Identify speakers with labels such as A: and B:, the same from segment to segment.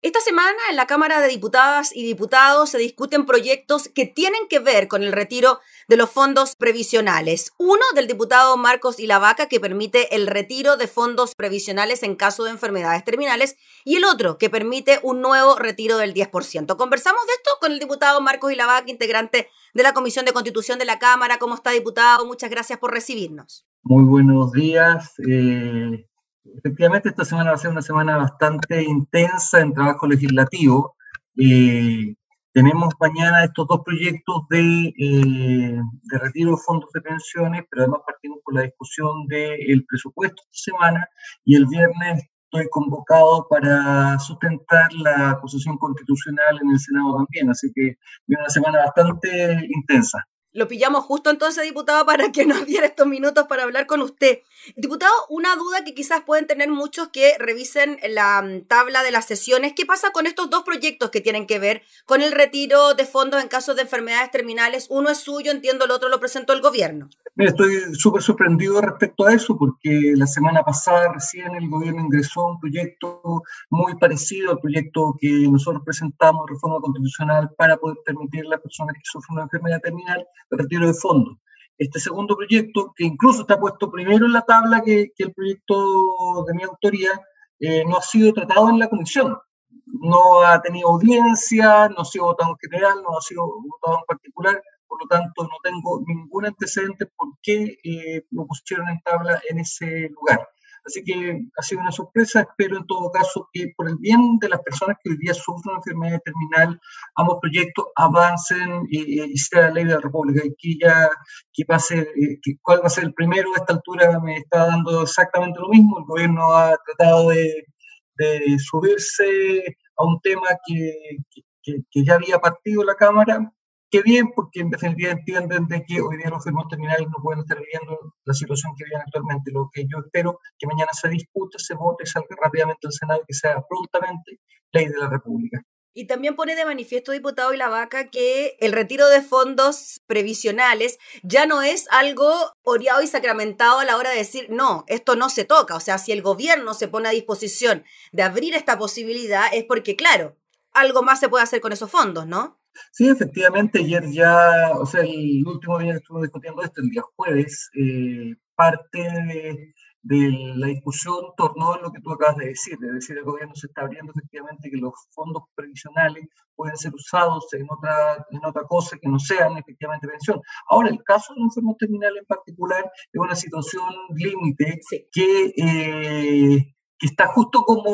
A: Esta semana en la Cámara de Diputadas y Diputados se discuten proyectos que tienen que ver con el retiro de los fondos previsionales. Uno del diputado Marcos Ilavaca que permite el retiro de fondos previsionales en caso de enfermedades terminales y el otro que permite un nuevo retiro del 10%. Conversamos de esto con el diputado Marcos Ilavaca, integrante de la Comisión de Constitución de la Cámara. ¿Cómo está, diputado? Muchas gracias por recibirnos.
B: Muy buenos días. Eh, efectivamente esta semana va a ser una semana bastante intensa en trabajo legislativo. Eh, tenemos mañana estos dos proyectos de, eh, de, retiro de fondos de pensiones, pero además partimos con la discusión del presupuesto esta semana y el viernes estoy convocado para sustentar la acusación constitucional en el Senado también, así que viene una semana bastante intensa.
A: Lo pillamos justo entonces, diputado, para que nos diera estos minutos para hablar con usted. Diputado, una duda que quizás pueden tener muchos que revisen la mm, tabla de las sesiones. ¿Qué pasa con estos dos proyectos que tienen que ver con el retiro de fondos en casos de enfermedades terminales? Uno es suyo, entiendo, el otro lo presentó el gobierno.
B: Mira, estoy súper sorprendido respecto a eso porque la semana pasada recién el gobierno ingresó un proyecto muy parecido al proyecto que nosotros presentamos, reforma constitucional, para poder permitir a las personas que sufren una enfermedad terminal el retiro de fondos. Este segundo proyecto, que incluso está puesto primero en la tabla que, el proyecto de mi autoría, eh, no ha sido tratado en la comisión. No ha tenido audiencia, no ha sido votado en general, no ha sido votado en particular, por lo tanto no tengo ningún antecedente por qué eh, lo pusieron en tabla en ese lugar. Así que ha sido una sorpresa. Espero en todo caso que por el bien de las personas que hoy día sufren una enfermedad terminal, ambos proyectos avancen y, sea la ley de la República. Y que ya que pase, eh, que, cuál va a ser el primero a esta altura me está dando exactamente lo mismo. El gobierno ha tratado de, subirse a un tema que, que ya había partido la Cámara Qué bien, porque en definitiva entienden de que hoy día los enfermos terminales no pueden estar viviendo la situación que viven actualmente. Lo que yo espero que mañana se discute, se vote, salga rápidamente al Senado y que sea prontamente ley de la República.
A: Y también pone de manifiesto, diputado y la vaca, que el retiro de fondos previsionales ya no es algo oreado y sacramentado a la hora de decir, no, esto no se toca. O sea, si el gobierno se pone a disposición de abrir esta posibilidad, es porque, claro, algo más se puede hacer con esos fondos, ¿no?
B: Sí, efectivamente, ayer ya, o sea, el último día que estuvimos discutiendo esto, el día jueves, eh, parte de, la discusión tornó en lo que tú acabas de decir, es decir, el gobierno se está abriendo efectivamente que los fondos previsionales pueden ser usados en otra, en otra cosa que no sean efectivamente pensión. Ahora, el caso de un enfermo terminal en particular es una situación límite que, eh, que está justo como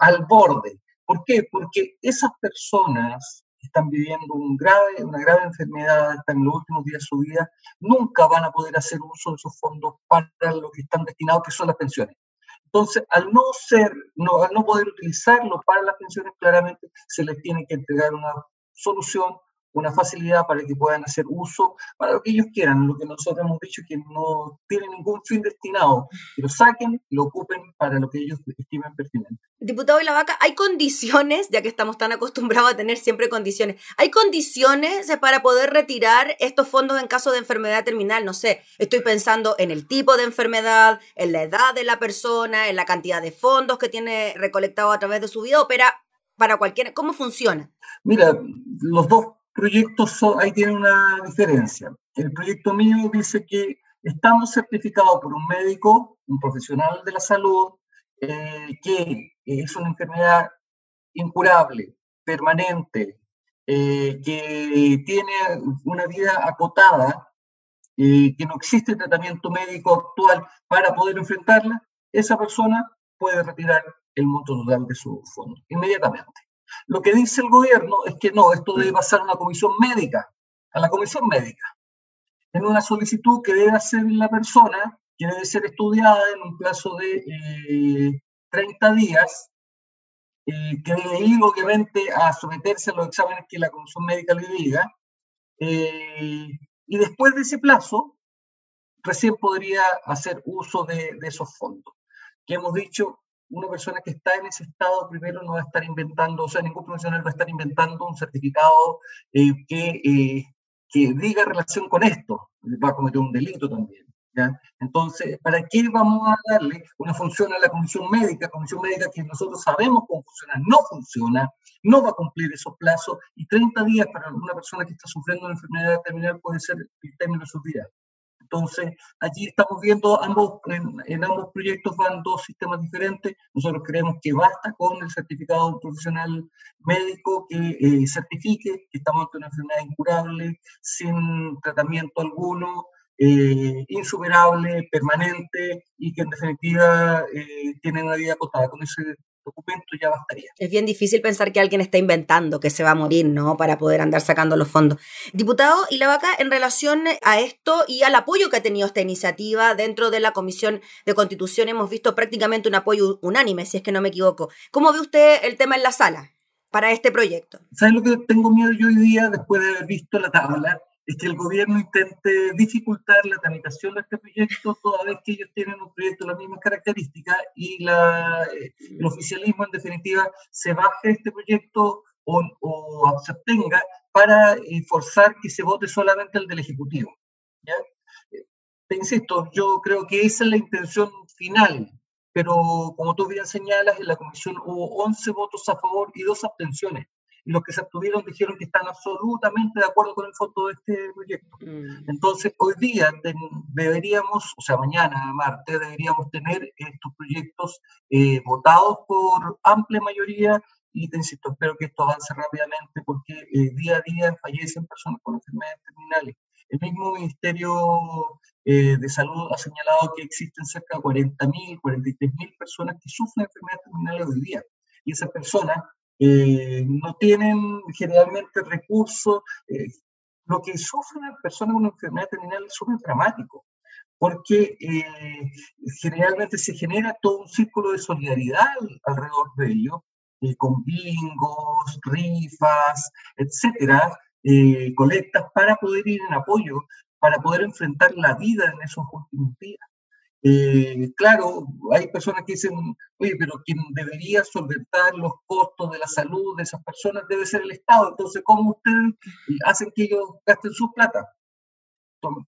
B: al borde. ¿Por qué? Porque esas personas están viviendo un grave, una grave enfermedad, están en los últimos días de su vida, nunca van a poder hacer uso de esos fondos para lo que están destinados, que son las pensiones. Entonces, al no ser, no, al no poder utilizarlo para las pensiones, claramente se les tiene que entregar una solución una facilidad para que puedan hacer uso para lo que ellos quieran, lo que nosotros hemos dicho que no tiene ningún fin destinado, que lo saquen lo ocupen para lo que ellos estimen pertinente.
A: Diputado de la Vaca, ¿hay condiciones, ya que estamos tan acostumbrados a tener siempre condiciones, ¿hay condiciones para poder retirar estos fondos en caso de enfermedad terminal? No sé, estoy pensando en el tipo de enfermedad, en la edad de la persona, en la cantidad de fondos que tiene recolectado a través de su vida, o para, para cualquier, ¿cómo funciona?
B: Mira, los dos proyectos ahí tiene una diferencia. El proyecto mío dice que estamos certificados por un médico, un profesional de la salud, eh, que es una enfermedad incurable, permanente, eh, que tiene una vida acotada, eh, que no existe tratamiento médico actual para poder enfrentarla, esa persona puede retirar el monto total de su fondo inmediatamente. Lo que dice el gobierno es que no, esto debe pasar a una comisión médica, a la comisión médica, en una solicitud que debe hacer la persona, que debe ser estudiada en un plazo de 30 eh, días, eh, que debe ir obviamente a someterse a los exámenes que la comisión médica le diga, eh, y después de ese plazo, recién podría hacer uso de, de esos fondos, que hemos dicho una persona que está en ese estado primero no va a estar inventando, o sea, ningún profesional va a estar inventando un certificado eh, que, eh, que diga relación con esto, va a cometer un delito también. Entonces, ¿para qué vamos a darle una función a la comisión médica? Comisión médica que nosotros sabemos cómo funciona, no funciona, no va a cumplir esos plazos y 30 días para una persona que está sufriendo una enfermedad terminal puede ser el término de su vida. Entonces, allí estamos viendo ambos, en, ambos proyectos van dos sistemas diferentes. Nosotros creemos que basta con el certificado profesional médico que eh, certifique que estamos ante una enfermedad incurable, sin tratamiento alguno, eh, insuperable, permanente y que en definitiva eh, tiene una vida acotada. Con ese documento ya bastaría.
A: Es bien difícil pensar que alguien está inventando que se va a morir, ¿no? Para poder andar sacando los fondos. Diputado y la vaca, en relación a esto y al apoyo que ha tenido esta iniciativa dentro de la Comisión de Constitución, hemos visto prácticamente un apoyo unánime, si es que no me equivoco. ¿Cómo ve usted el tema en la sala para este proyecto?
B: ¿Sabes lo que tengo miedo yo hoy día después de haber visto la tabla? Es que el gobierno intente dificultar la tramitación de este proyecto toda vez que ellos tienen un proyecto de las mismas características y la, eh, el oficialismo en definitiva se baje este proyecto o, o se abstenga para eh, forzar que se vote solamente el del Ejecutivo. ¿ya? Eh, te insisto, yo creo que esa es la intención final, pero como tú bien señalas, en la comisión hubo 11 votos a favor y dos abstenciones y los que se abstuvieron dijeron que están absolutamente de acuerdo con el fondo de este proyecto. Mm. Entonces, hoy día deberíamos, o sea, mañana, martes, deberíamos tener estos proyectos eh, votados por amplia mayoría y te insisto, espero que esto avance rápidamente porque eh, día a día fallecen personas con enfermedades terminales. El mismo Ministerio eh, de Salud ha señalado que existen cerca de 40.000, 43.000 personas que sufren enfermedades terminales hoy día. Y esas personas eh, no tienen generalmente recursos. Eh, lo que sufren las personas con una enfermedad terminal es súper dramático, porque eh, generalmente se genera todo un círculo de solidaridad alrededor de ello, con bingos, rifas, etcétera, colectas para poder ir en apoyo, para poder enfrentar la vida en esos últimos días. Eh, claro, hay personas que dicen, oye, pero quien debería solventar los costos de la salud de esas personas debe ser el Estado. Entonces, ¿cómo ustedes hacen que ellos gasten su plata?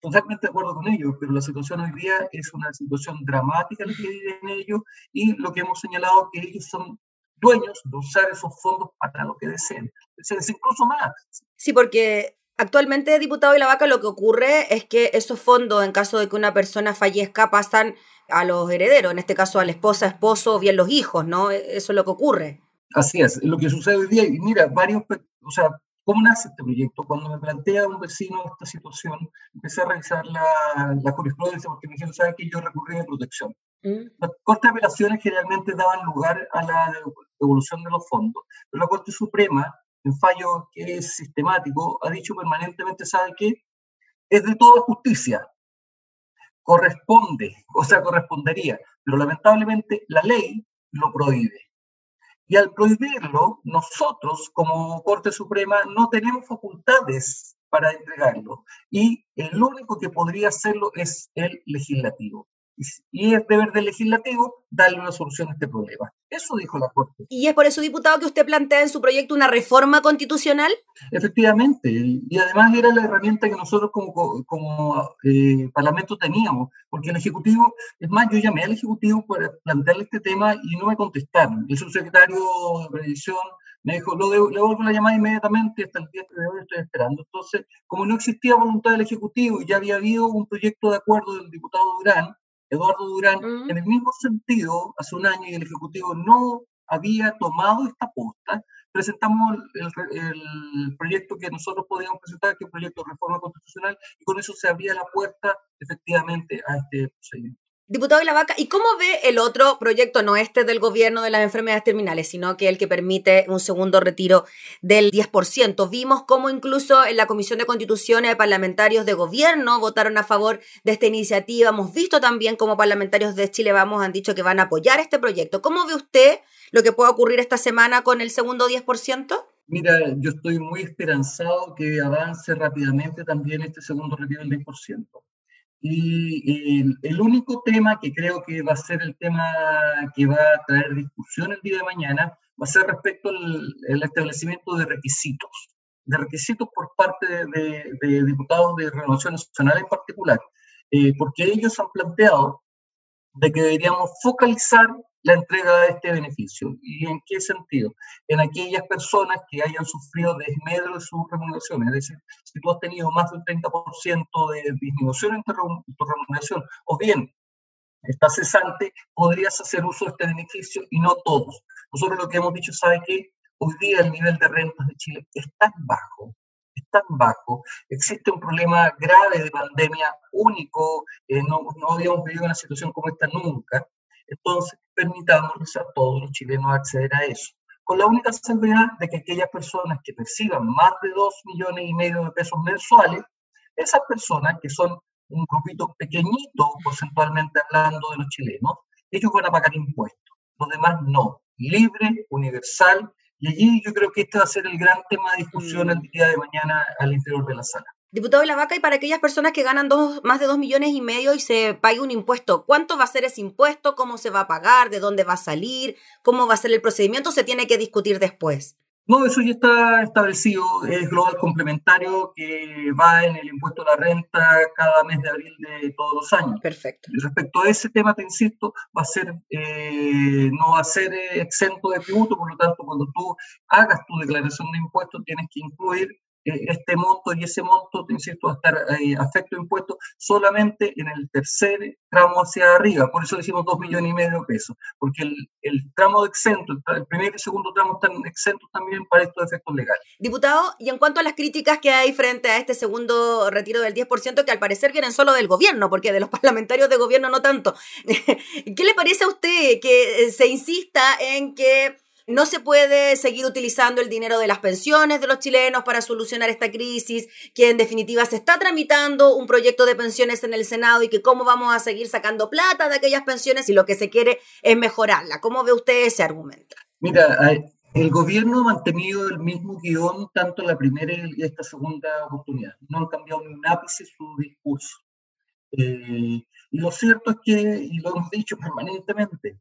B: Totalmente de acuerdo con ellos, pero la situación hoy día es una situación dramática la que viven ellos y lo que hemos señalado es que ellos son dueños de usar esos fondos para lo que deseen. Es incluso más.
A: Sí, porque Actualmente, diputado y la vaca, lo que ocurre es que esos fondos, en caso de que una persona fallezca, pasan a los herederos, en este caso a la esposa, esposo o bien los hijos, ¿no? E-, eso es lo que ocurre.
B: Así es, lo que sucede hoy día. Y mira, varios, o sea, ¿cómo nace este proyecto? Cuando me plantea un vecino esta situación, empecé a revisar la, la jurisprudencia porque me dijeron, ¿sabes que Yo recurrí a protección. Mm. Las cortes de apelaciones generalmente daban lugar a la devolución de los fondos, pero la Corte Suprema en fallo que es sistemático, ha dicho permanentemente, ¿sabe qué? Es de toda justicia. Corresponde, o sea, correspondería, pero lamentablemente la ley lo prohíbe. Y al prohibirlo, nosotros como Corte Suprema no tenemos facultades para entregarlo. Y el único que podría hacerlo es el legislativo y es deber del legislativo darle una solución a este problema. Eso dijo la Corte.
A: ¿Y es por eso, diputado, que usted plantea en su proyecto una reforma constitucional?
B: Efectivamente, y además era la herramienta que nosotros como, como eh, Parlamento teníamos, porque el Ejecutivo, es más, yo llamé al Ejecutivo para plantearle este tema y no me contestaron. El subsecretario de Previsión me dijo, lo le vuelvo la llamada inmediatamente, hasta el día de hoy estoy esperando. Entonces, como no existía voluntad del Ejecutivo y ya había habido un proyecto de acuerdo del diputado Durán, Eduardo Durán, en el mismo sentido, hace un año y el Ejecutivo no había tomado esta posta, presentamos el, proyecto que nosotros podíamos presentar, que es el proyecto de reforma constitucional, y con eso se abría la puerta efectivamente a este procedimiento.
A: Diputado de la Vaca, ¿y cómo ve el otro proyecto, no este del gobierno de las enfermedades terminales, sino que el que permite un segundo retiro del 10%? Vimos cómo incluso en la Comisión de Constituciones de parlamentarios de gobierno votaron a favor de esta iniciativa. Hemos visto también cómo parlamentarios de Chile Vamos han dicho que van a apoyar este proyecto. ¿Cómo ve usted lo que pueda ocurrir esta semana con el segundo 10%?
B: Mira, yo estoy muy esperanzado que avance rápidamente también este segundo retiro del 10%. Y el, único tema que creo que va a ser el tema que va a traer discusión el día de mañana va a ser respecto al establecimiento de requisitos, de requisitos por parte de, diputados de Renovación Nacional en particular. eh, porque ellos han planteado de que deberíamos focalizar la entrega de este beneficio. ¿Y en qué sentido? En aquellas personas que hayan sufrido desmedro de sus remuneraciones. Es decir, si tú has tenido más del 30% de disminución en tu remuneración, o bien estás cesante, podrías hacer uso de este beneficio y no todos. Nosotros lo que hemos dicho, ¿sabe qué? Hoy día el nivel de rentas de Chile es tan bajo, es tan bajo, existe un problema grave de pandemia único, eh, no, no habíamos vivido una situación como esta nunca, entonces permitamos a todos los chilenos acceder a eso, con la única salvedad de que aquellas personas que perciban más de 2 millones y medio de pesos mensuales, esas personas que son un grupito pequeñito porcentualmente hablando de los chilenos, ellos van a pagar impuestos, los demás no, libre, universal y allí yo creo que este va a ser el gran tema de discusión el mm. día de mañana al interior de la sala.
A: Diputado de la Vaca, y para aquellas personas que ganan dos, más de dos millones y medio y se pague un impuesto, ¿cuánto va a ser ese impuesto? ¿Cómo se va a pagar? ¿De dónde va a salir? ¿Cómo va a ser el procedimiento? Se tiene que discutir después.
B: No, eso ya está establecido, es global complementario que va en el impuesto a la renta cada mes de abril de todos los años.
A: Perfecto.
B: Y respecto a ese tema, te insisto, va a ser, eh, no va a ser eh, exento de tributo, por lo tanto, cuando tú hagas tu declaración de impuestos, tienes que incluir este monto y ese monto, insisto, va a estar eh, afecto a impuestos solamente en el tercer tramo hacia arriba. Por eso decimos dos millones y medio de pesos, porque el, el tramo de exento, el primer y segundo tramo están exentos también para estos efectos legales.
A: Diputado, y en cuanto a las críticas que hay frente a este segundo retiro del 10%, que al parecer vienen solo del gobierno, porque de los parlamentarios de gobierno no tanto, ¿qué le parece a usted que eh, se insista en que no se puede seguir utilizando el dinero de las pensiones de los chilenos para solucionar esta crisis, que en definitiva se está tramitando un proyecto de pensiones en el Senado y que cómo vamos a seguir sacando plata de aquellas pensiones si lo que se quiere es mejorarla. ¿Cómo ve usted ese argumento?
B: Mira, el gobierno ha mantenido el mismo guion tanto la primera y esta segunda oportunidad. No han cambiado ni un ápice su discurso. Eh, y lo cierto es que, y lo hemos dicho permanentemente,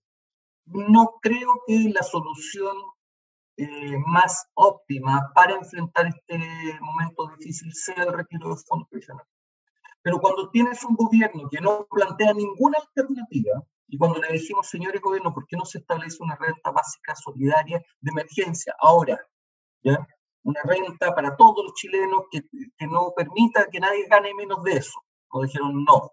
B: no creo que la solución eh, más óptima para enfrentar este momento difícil sea el retiro de fondos previsionales. Pero cuando tienes un gobierno que no plantea ninguna alternativa, y cuando le decimos, señores gobierno, ¿por qué no se establece una renta básica solidaria de emergencia ahora? ¿ya? Una renta para todos los chilenos que, que no permita que nadie gane menos de eso. Nos dijeron no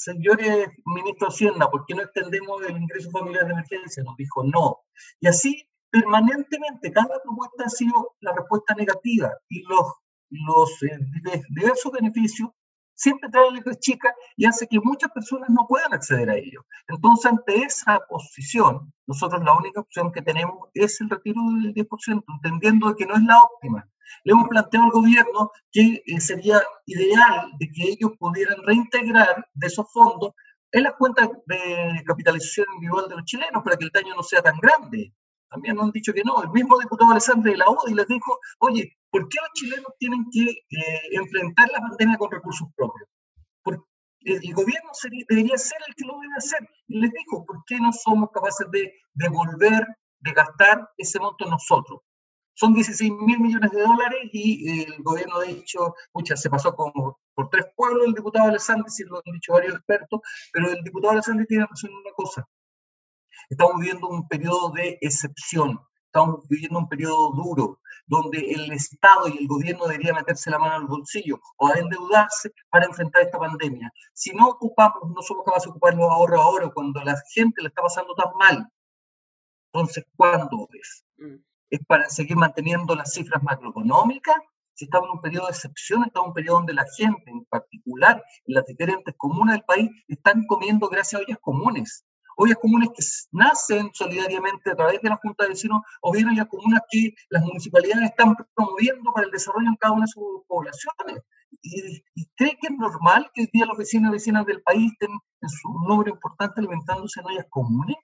B: señores ministro Hacienda, ¿por qué no extendemos el ingreso familiar de emergencia? Nos dijo no. Y así permanentemente, cada propuesta ha sido la respuesta negativa y los, los eh, diversos beneficios siempre trae letras chicas y hace que muchas personas no puedan acceder a ello. Entonces, ante esa posición, nosotros la única opción que tenemos es el retiro del 10%, entendiendo que no es la óptima. Le hemos planteado al gobierno que eh, sería ideal de que ellos pudieran reintegrar de esos fondos en las cuentas de capitalización individual de los chilenos para que el daño no sea tan grande. También han dicho que no. El mismo diputado Alessandro de la UDI les dijo, oye, ¿por qué los chilenos tienen que eh, enfrentar la pandemia con recursos propios? Porque el gobierno debería ser el que lo debe hacer. Y les dijo, ¿por qué no somos capaces de devolver, de gastar ese monto nosotros? Son 16 mil millones de dólares y el gobierno ha dicho, muchas se pasó como por tres pueblos el diputado Alessandro, si lo han dicho varios expertos, pero el diputado Alessandro tiene razón en una cosa. Estamos viviendo un periodo de excepción, estamos viviendo un periodo duro, donde el Estado y el gobierno deberían meterse la mano al bolsillo o a endeudarse para enfrentar esta pandemia. Si no ocupamos, no somos capaces de ocupar los ahorros ahora, cuando la gente le está pasando tan mal, entonces, ¿cuándo es? Mm. ¿Es para seguir manteniendo las cifras macroeconómicas? Si estamos en un periodo de excepción, estamos en un periodo donde la gente, en particular en las diferentes comunas del país, están comiendo gracias a ollas comunes ollas comunes que nacen solidariamente a través de la Junta de Vecinos o bien ollas comunes que las municipalidades están promoviendo para el desarrollo en cada una de sus poblaciones. ¿Y, cree que es normal que hoy día los vecinos y vecinas del país estén en su número importante alimentándose en ollas comunes?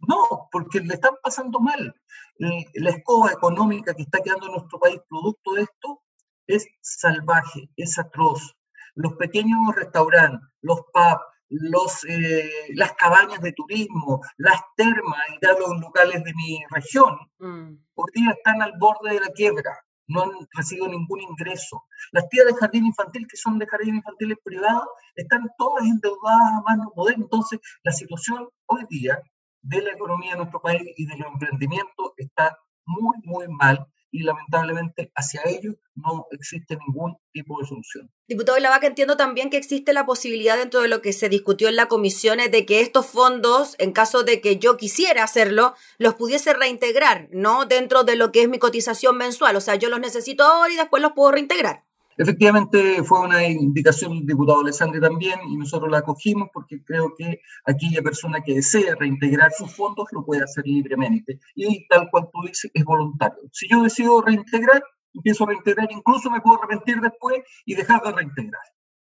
B: No, porque le están pasando mal. La escoba económica que está quedando en nuestro país producto de esto es salvaje, es atroz. Los pequeños restaurantes, los pubs, los, eh, las cabañas de turismo, las termas y los locales de mi región, mm. hoy día están al borde de la quiebra. no han recibido ningún ingreso. Las tías de jardín infantil, que son de jardín infantil privado, están todas endeudadas a mano poder. Entonces, la situación hoy día de la economía de nuestro país y de los emprendimientos está muy, muy mal y lamentablemente hacia ellos no existe ningún tipo de solución.
A: Diputado Lavaca, entiendo también que existe la posibilidad dentro de lo que se discutió en la comisión de que estos fondos, en caso de que yo quisiera hacerlo, los pudiese reintegrar, ¿no? Dentro de lo que es mi cotización mensual. O sea, yo los necesito ahora y después los puedo reintegrar.
B: Efectivamente, fue una indicación del diputado Alessandri también y nosotros la acogimos porque creo que aquella persona que desee reintegrar sus fondos lo puede hacer libremente. Y tal cual tú dices, es voluntario. Si yo decido reintegrar, empiezo a reintegrar, incluso me puedo arrepentir después y dejar de reintegrar.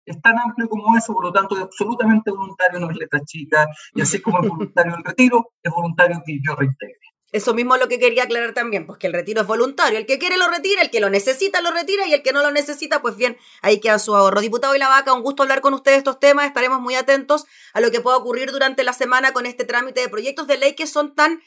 B: Es tan amplio como eso, por lo tanto es absolutamente voluntario, no es letra chica, y así como es voluntario el retiro, es voluntario que yo reintegre.
A: Eso mismo es lo que quería aclarar también, pues que el retiro es voluntario. El que quiere lo retira, el que lo necesita lo retira y el que no lo necesita, pues bien, ahí queda su ahorro. Diputado y la vaca, un gusto hablar con ustedes estos temas. Estaremos muy atentos a lo que pueda ocurrir durante la semana con este trámite de proyectos de ley que son tan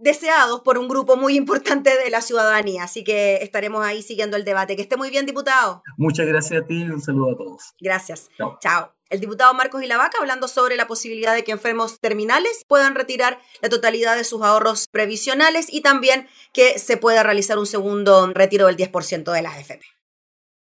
A: deseados por un grupo muy importante de la ciudadanía. Así que estaremos ahí siguiendo el debate. Que esté muy bien, diputado.
B: Muchas gracias a ti y un saludo a todos.
A: Gracias. Chao. Chao. El diputado Marcos Ilavaca hablando sobre la posibilidad de que enfermos terminales puedan retirar la totalidad de sus ahorros previsionales y también que se pueda realizar un segundo retiro del 10% de las AFP.